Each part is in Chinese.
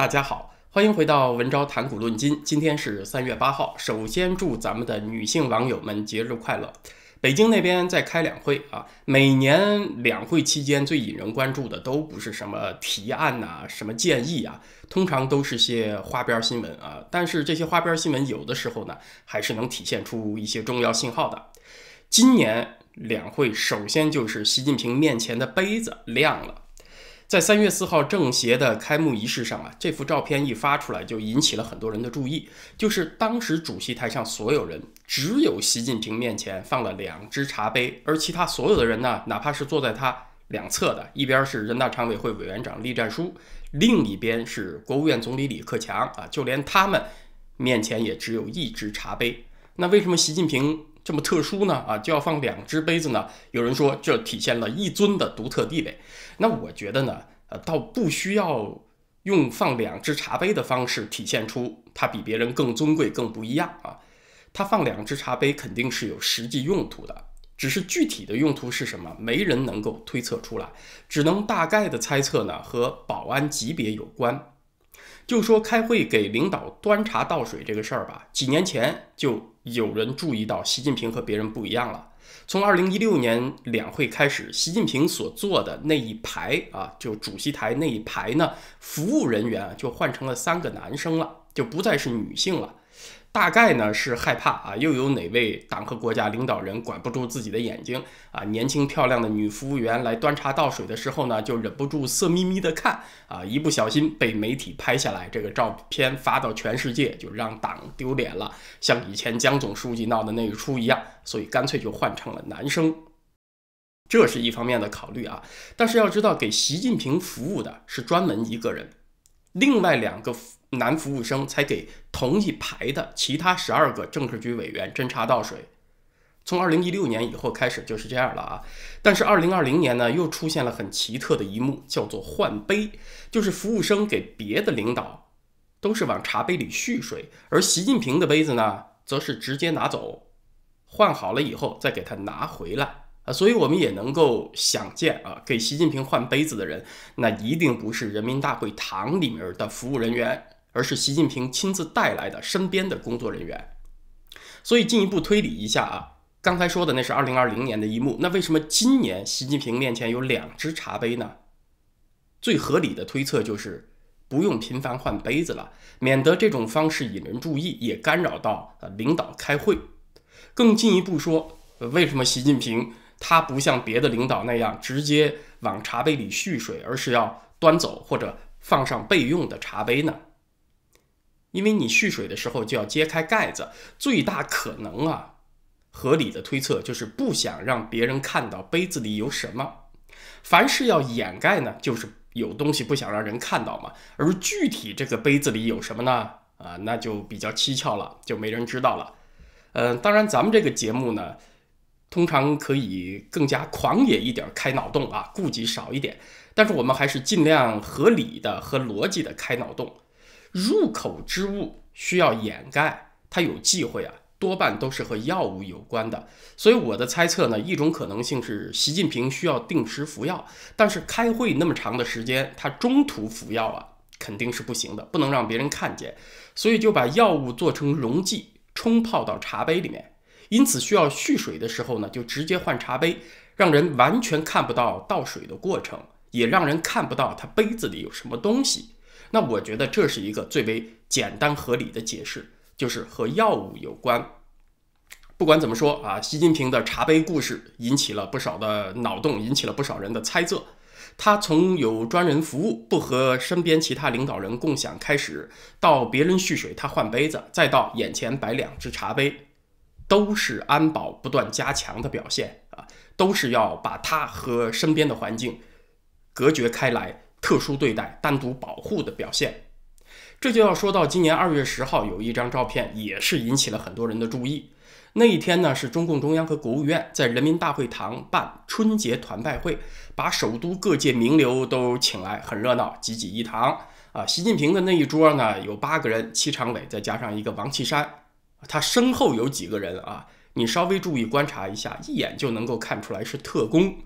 大家好，欢迎回到文昭谈古论今。今天是三月八号，首先祝咱们的女性网友们节日快乐。北京那边在开两会啊，每年两会期间最引人关注的都不是什么提案呐、什么建议啊，通常都是些花边新闻啊。但是这些花边新闻有的时候呢，还是能体现出一些重要信号的。今年两会首先就是习近平面前的杯子亮了。在三月四号政协的开幕仪式上啊，这幅照片一发出来，就引起了很多人的注意。就是当时主席台上所有人，只有习近平面前放了两只茶杯，而其他所有的人呢，哪怕是坐在他两侧的，一边是人大常委会委员长栗战书，另一边是国务院总理李克强啊，就连他们面前也只有一只茶杯。那为什么习近平这么特殊呢？啊，就要放两只杯子呢？有人说这体现了一尊的独特地位。那我觉得呢，呃，倒不需要用放两只茶杯的方式体现出他比别人更尊贵、更不一样啊。他放两只茶杯肯定是有实际用途的，只是具体的用途是什么，没人能够推测出来，只能大概的猜测呢，和保安级别有关。就说开会给领导端茶倒水这个事儿吧，几年前就有人注意到习近平和别人不一样了。从二零一六年两会开始，习近平所坐的那一排啊，就主席台那一排呢，服务人员就换成了三个男生了，就不再是女性了。大概呢是害怕啊，又有哪位党和国家领导人管不住自己的眼睛啊？年轻漂亮的女服务员来端茶倒水的时候呢，就忍不住色眯眯的看啊，一不小心被媒体拍下来，这个照片发到全世界，就让党丢脸了，像以前江总书记闹的那一出一样，所以干脆就换成了男生。这是一方面的考虑啊，但是要知道，给习近平服务的是专门一个人，另外两个。男服务生才给同一排的其他十二个政治局委员斟茶倒水。从二零一六年以后开始就是这样了啊。但是二零二零年呢，又出现了很奇特的一幕，叫做换杯，就是服务生给别的领导都是往茶杯里蓄水，而习近平的杯子呢，则是直接拿走，换好了以后再给他拿回来。啊，所以我们也能够想见啊，给习近平换杯子的人，那一定不是人民大会堂里面的服务人员。而是习近平亲自带来的身边的工作人员，所以进一步推理一下啊，刚才说的那是二零二零年的一幕，那为什么今年习近平面前有两只茶杯呢？最合理的推测就是不用频繁换杯子了，免得这种方式引人注意，也干扰到呃领导开会。更进一步说，为什么习近平他不像别的领导那样直接往茶杯里蓄水，而是要端走或者放上备用的茶杯呢？因为你蓄水的时候就要揭开盖子，最大可能啊，合理的推测就是不想让别人看到杯子里有什么。凡是要掩盖呢，就是有东西不想让人看到嘛。而具体这个杯子里有什么呢？啊，那就比较蹊跷了，就没人知道了。嗯，当然咱们这个节目呢，通常可以更加狂野一点，开脑洞啊，顾忌少一点。但是我们还是尽量合理的和逻辑的开脑洞。入口之物需要掩盖，它有忌讳啊，多半都是和药物有关的。所以我的猜测呢，一种可能性是习近平需要定时服药，但是开会那么长的时间，他中途服药啊，肯定是不行的，不能让别人看见，所以就把药物做成溶剂，冲泡到茶杯里面。因此需要蓄水的时候呢，就直接换茶杯，让人完全看不到倒水的过程，也让人看不到他杯子里有什么东西。那我觉得这是一个最为简单合理的解释，就是和药物有关。不管怎么说啊，习近平的茶杯故事引起了不少的脑洞，引起了不少人的猜测。他从有专人服务，不和身边其他领导人共享开始，到别人蓄水他换杯子，再到眼前摆两只茶杯，都是安保不断加强的表现啊，都是要把他和身边的环境隔绝开来。特殊对待、单独保护的表现，这就要说到今年二月十号有一张照片，也是引起了很多人的注意。那一天呢，是中共中央和国务院在人民大会堂办春节团拜会，把首都各界名流都请来，很热闹，挤挤一堂啊。习近平的那一桌呢，有八个人，七常委再加上一个王岐山，他身后有几个人啊？你稍微注意观察一下，一眼就能够看出来是特工。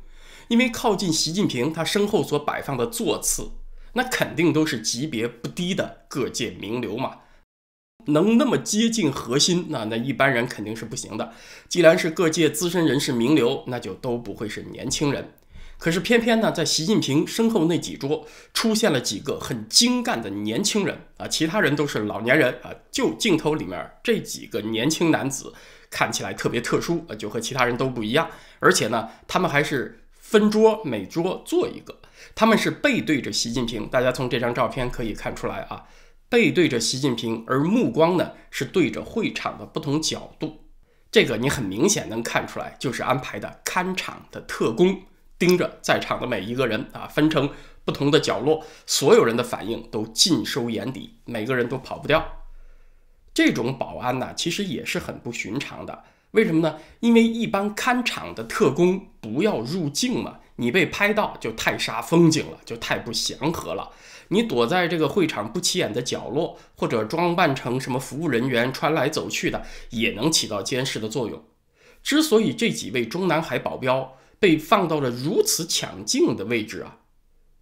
因为靠近习近平，他身后所摆放的座次，那肯定都是级别不低的各界名流嘛。能那么接近核心，那那一般人肯定是不行的。既然是各界资深人士名流，那就都不会是年轻人。可是偏偏呢，在习近平身后那几桌出现了几个很精干的年轻人啊，其他人都是老年人啊。就镜头里面这几个年轻男子看起来特别特殊啊，就和其他人都不一样。而且呢，他们还是分桌，每桌坐一个。他们是背对着习近平，大家从这张照片可以看出来啊。背对着习近平，而目光呢是对着会场的不同角度，这个你很明显能看出来，就是安排的看场的特工盯着在场的每一个人啊，分成不同的角落，所有人的反应都尽收眼底，每个人都跑不掉。这种保安呢，其实也是很不寻常的。为什么呢？因为一般看场的特工不要入镜嘛，你被拍到就太煞风景了，就太不祥和了。你躲在这个会场不起眼的角落，或者装扮成什么服务人员穿来走去的，也能起到监视的作用。之所以这几位中南海保镖被放到了如此抢镜的位置啊，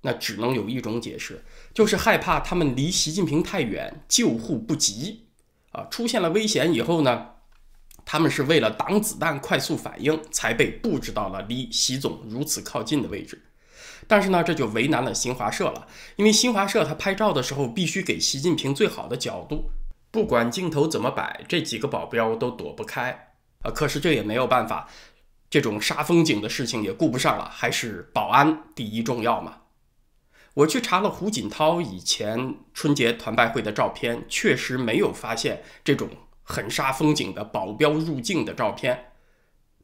那只能有一种解释，就是害怕他们离习近平太远，救护不及啊。出现了危险以后呢，他们是为了挡子弹、快速反应，才被布置到了离习总如此靠近的位置。但是呢，这就为难了新华社了，因为新华社他拍照的时候必须给习近平最好的角度，不管镜头怎么摆，这几个保镖都躲不开啊。可是这也没有办法，这种杀风景的事情也顾不上了，还是保安第一重要嘛。我去查了胡锦涛以前春节团拜会的照片，确实没有发现这种很杀风景的保镖入境的照片。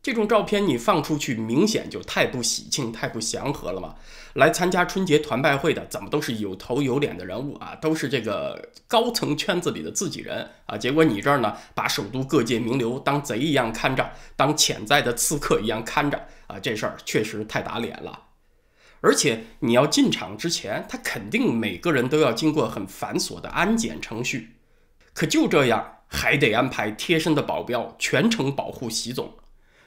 这种照片你放出去，明显就太不喜庆、太不祥和了嘛！来参加春节团拜会的，怎么都是有头有脸的人物啊，都是这个高层圈子里的自己人啊。结果你这儿呢，把首都各界名流当贼一样看着，当潜在的刺客一样看着啊，这事儿确实太打脸了。而且你要进场之前，他肯定每个人都要经过很繁琐的安检程序，可就这样还得安排贴身的保镖全程保护习总。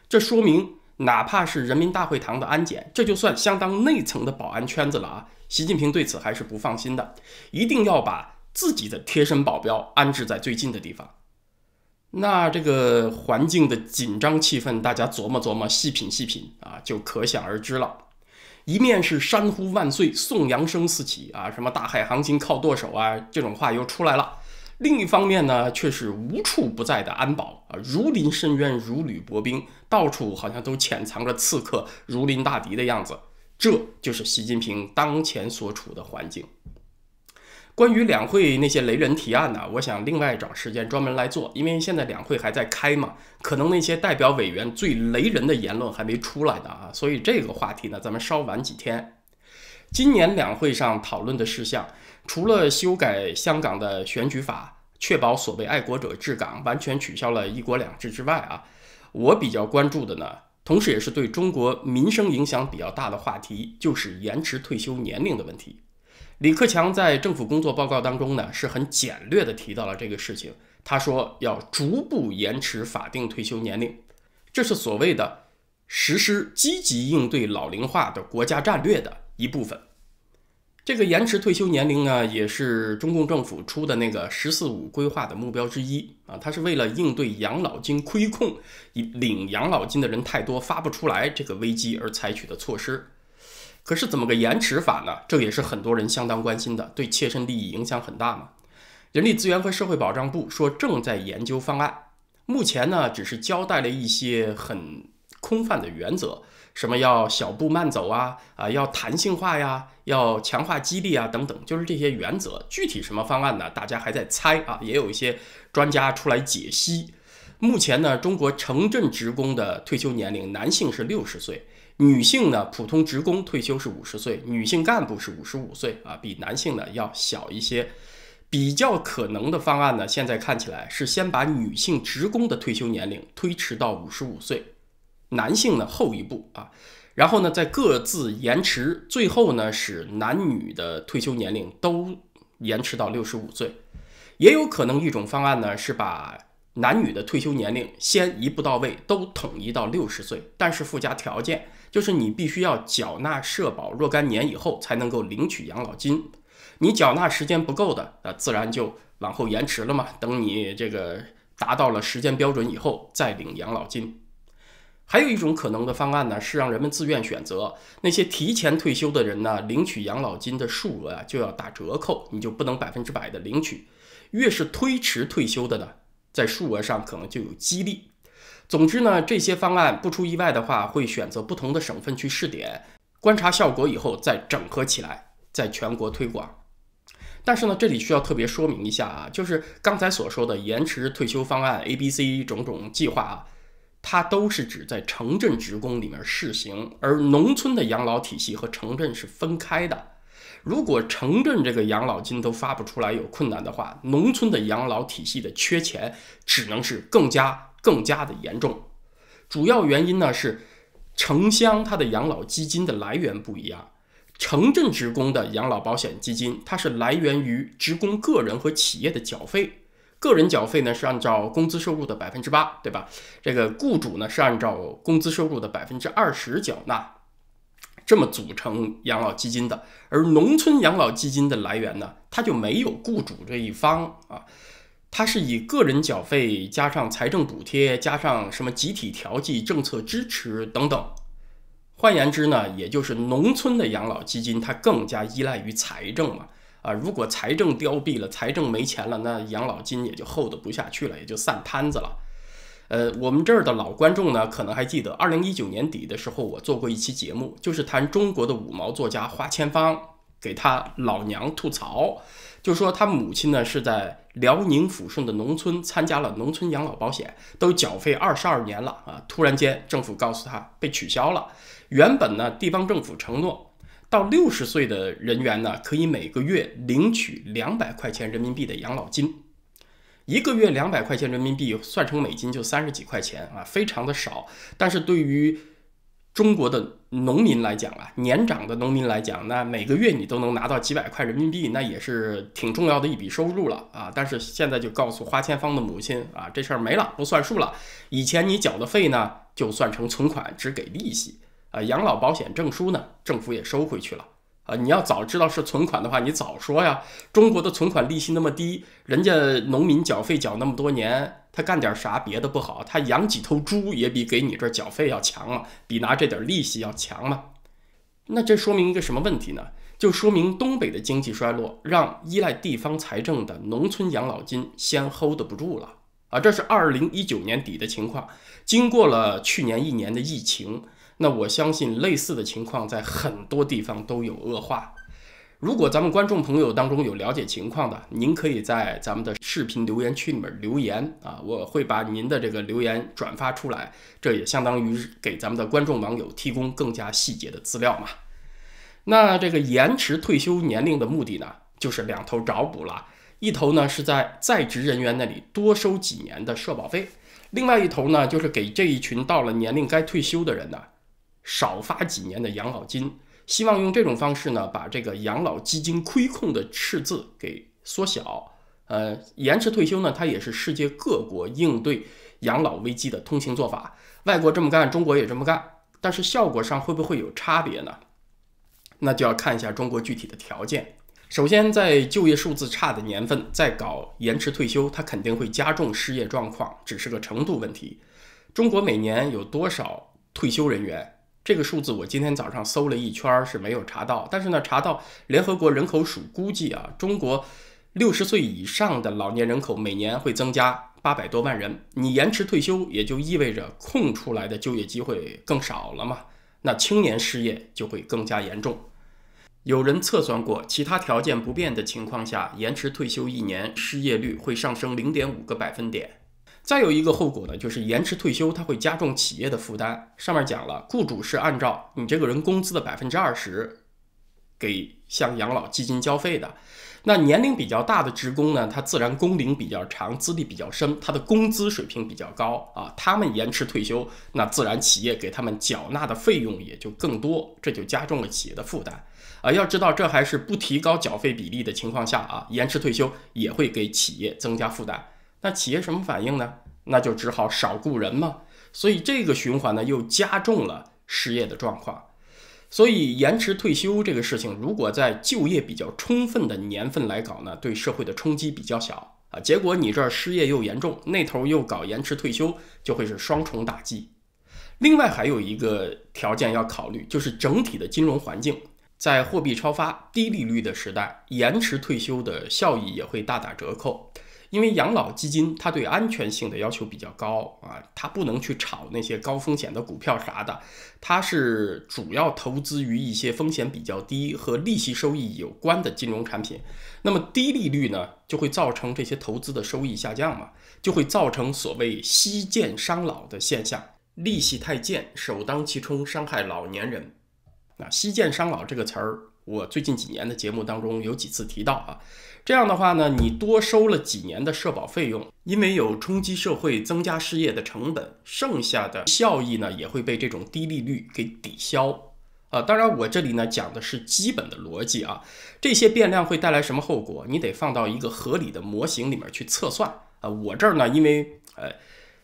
这说明，哪怕是人民大会堂的安检，这就算相当内层的保安圈子了啊！习近平对此还是不放心的，一定要把自己的贴身保镖安置在最近的地方。那这个环境的紧张气氛，大家琢磨琢磨，细品细品啊，就可想而知了。一面是山呼万岁，颂扬声四起啊，什么大海航行靠舵手啊，这种话又出来了。另一方面呢，却是无处不在的安保啊，如临深渊，如履薄冰，到处好像都潜藏着刺客，如临大敌的样子。这就是习近平当前所处的环境。关于两会那些雷人提案呢，我想另外找时间专门来做，因为现在两会还在开嘛，可能那些代表委员最雷人的言论还没出来呢啊，所以这个话题呢，咱们稍晚几天。今年两会上讨论的事项。除了修改香港的选举法，确保所谓爱国者治港，完全取消了一国两制之外啊，我比较关注的呢，同时也是对中国民生影响比较大的话题，就是延迟退休年龄的问题。李克强在政府工作报告当中呢，是很简略的提到了这个事情。他说要逐步延迟法定退休年龄，这是所谓的实施积极应对老龄化的国家战略的一部分。这个延迟退休年龄呢，也是中共政府出的那个“十四五”规划的目标之一啊。它是为了应对养老金亏空，领养老金的人太多发不出来这个危机而采取的措施。可是怎么个延迟法呢？这也是很多人相当关心的，对切身利益影响很大嘛。人力资源和社会保障部说正在研究方案，目前呢只是交代了一些很空泛的原则。什么要小步慢走啊啊，要弹性化呀，要强化激励啊等等，就是这些原则。具体什么方案呢？大家还在猜啊，也有一些专家出来解析。目前呢，中国城镇职工的退休年龄，男性是六十岁，女性呢，普通职工退休是五十岁，女性干部是五十五岁啊，比男性呢要小一些。比较可能的方案呢，现在看起来是先把女性职工的退休年龄推迟到五十五岁。男性呢后一步啊，然后呢再各自延迟，最后呢使男女的退休年龄都延迟到六十五岁。也有可能一种方案呢是把男女的退休年龄先一步到位都统一到六十岁，但是附加条件就是你必须要缴纳社保若干年以后才能够领取养老金。你缴纳时间不够的，那自然就往后延迟了嘛。等你这个达到了时间标准以后再领养老金。还有一种可能的方案呢，是让人们自愿选择。那些提前退休的人呢，领取养老金的数额啊就要打折扣，你就不能百分之百的领取。越是推迟退休的呢，在数额上可能就有激励。总之呢，这些方案不出意外的话，会选择不同的省份去试点，观察效果以后再整合起来，在全国推广。但是呢，这里需要特别说明一下啊，就是刚才所说的延迟退休方案 A、B、C 种种计划啊。它都是指在城镇职工里面试行，而农村的养老体系和城镇是分开的。如果城镇这个养老金都发不出来有困难的话，农村的养老体系的缺钱只能是更加更加的严重。主要原因呢是城乡它的养老基金的来源不一样，城镇职工的养老保险基金它是来源于职工个人和企业的缴费。个人缴费呢是按照工资收入的百分之八，对吧？这个雇主呢是按照工资收入的百分之二十缴纳，这么组成养老基金的。而农村养老基金的来源呢，它就没有雇主这一方啊，它是以个人缴费加上财政补贴加上什么集体调剂、政策支持等等。换言之呢，也就是农村的养老基金它更加依赖于财政嘛。啊，如果财政凋敝了，财政没钱了，那养老金也就厚得不下去了，也就散摊子了。呃，我们这儿的老观众呢，可能还记得，二零一九年底的时候，我做过一期节目，就是谈中国的五毛作家花千芳给他老娘吐槽，就说他母亲呢是在辽宁抚顺的农村参加了农村养老保险，都缴费二十二年了啊，突然间政府告诉他被取消了，原本呢地方政府承诺。到六十岁的人员呢，可以每个月领取两百块钱人民币的养老金，一个月两百块钱人民币算成美金就三十几块钱啊，非常的少。但是对于中国的农民来讲啊，年长的农民来讲，那每个月你都能拿到几百块人民币，那也是挺重要的一笔收入了啊。但是现在就告诉花千芳的母亲啊，这事儿没了，不算数了。以前你缴的费呢，就算成存款，只给利息。啊，养老保险证书呢，政府也收回去了。啊，你要早知道是存款的话，你早说呀。中国的存款利息那么低，人家农民缴费缴那么多年，他干点啥别的不好，他养几头猪也比给你这缴费要强嘛，比拿这点利息要强嘛。那这说明一个什么问题呢？就说明东北的经济衰落，让依赖地方财政的农村养老金先 hold 不住了。啊，这是二零一九年底的情况，经过了去年一年的疫情。那我相信类似的情况在很多地方都有恶化。如果咱们观众朋友当中有了解情况的，您可以在咱们的视频留言区里面留言啊，我会把您的这个留言转发出来，这也相当于给咱们的观众网友提供更加细节的资料嘛。那这个延迟退休年龄的目的呢，就是两头找补了，一头呢是在在职人员那里多收几年的社保费，另外一头呢就是给这一群到了年龄该退休的人呢。少发几年的养老金，希望用这种方式呢，把这个养老基金亏空的赤字给缩小。呃，延迟退休呢，它也是世界各国应对养老危机的通行做法。外国这么干，中国也这么干，但是效果上会不会有差别呢？那就要看一下中国具体的条件。首先，在就业数字差的年份再搞延迟退休，它肯定会加重失业状况，只是个程度问题。中国每年有多少退休人员？这个数字我今天早上搜了一圈是没有查到，但是呢，查到联合国人口署估计啊，中国六十岁以上的老年人口每年会增加八百多万人。你延迟退休，也就意味着空出来的就业机会更少了嘛？那青年失业就会更加严重。有人测算过，其他条件不变的情况下，延迟退休一年失业率会上升零点五个百分点。再有一个后果呢，就是延迟退休，它会加重企业的负担。上面讲了，雇主是按照你这个人工资的百分之二十，给向养老基金交费的。那年龄比较大的职工呢，他自然工龄比较长，资历比较深，他的工资水平比较高啊。他们延迟退休，那自然企业给他们缴纳的费用也就更多，这就加重了企业的负担啊。要知道，这还是不提高缴费比例的情况下啊，延迟退休也会给企业增加负担。那企业什么反应呢？那就只好少雇人嘛。所以这个循环呢，又加重了失业的状况。所以延迟退休这个事情，如果在就业比较充分的年份来搞呢，对社会的冲击比较小啊。结果你这儿失业又严重，那头又搞延迟退休，就会是双重打击。另外还有一个条件要考虑，就是整体的金融环境，在货币超发、低利率的时代，延迟退休的效益也会大打折扣。因为养老基金它对安全性的要求比较高啊，它不能去炒那些高风险的股票啥的，它是主要投资于一些风险比较低和利息收益有关的金融产品。那么低利率呢，就会造成这些投资的收益下降嘛，就会造成所谓息贱伤老的现象，利息太贱，首当其冲，伤害老年人。那息贱伤老这个词儿，我最近几年的节目当中有几次提到啊。这样的话呢，你多收了几年的社保费用，因为有冲击社会、增加失业的成本，剩下的效益呢也会被这种低利率给抵消。啊，当然我这里呢讲的是基本的逻辑啊，这些变量会带来什么后果，你得放到一个合理的模型里面去测算啊。我这儿呢，因为呃。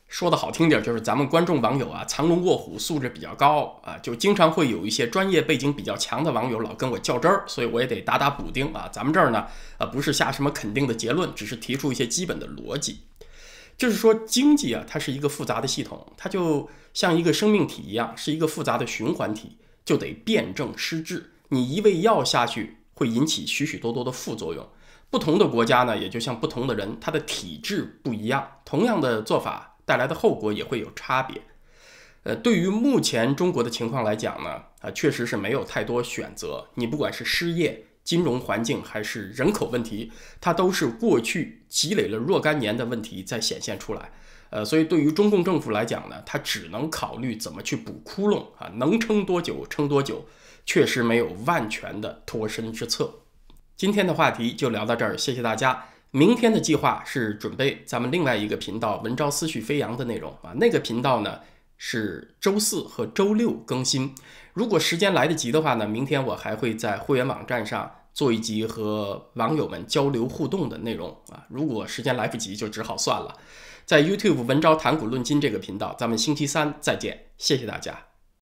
说的好听点，就是咱们观众网友啊，藏龙卧虎，素质比较高啊，就经常会有一些专业背景比较强的网友老跟我较真儿，所以我也得打打补丁啊。咱们这儿呢，呃，不是下什么肯定的结论，只是提出一些基本的逻辑。就是说，经济啊，它是一个复杂的系统，它就像一个生命体一样，是一个复杂的循环体，就得辩证施治。你一味药下去，会引起许许多多的副作用。不同的国家呢，也就像不同的人，他的体质不一样，同样的做法。带来的后果也会有差别。呃，对于目前中国的情况来讲呢，啊，确实是没有太多选择。你不管是失业、金融环境还是人口问题，它都是过去积累了若干年的问题在显现出来。呃，所以对于中共政府来讲呢，它只能考虑怎么去补窟窿啊，能撑多久撑多久，确实没有万全的脱身之策。今天的话题就聊到这儿，谢谢大家。明天的计划是准备咱们另外一个频道“文昭思绪飞扬”的内容啊，那个频道呢是周四和周六更新。如果时间来得及的话呢，明天我还会在会员网站上做一集和网友们交流互动的内容啊。如果时间来不及，就只好算了。在 YouTube“ 文昭谈股论金”这个频道，咱们星期三再见，谢谢大家。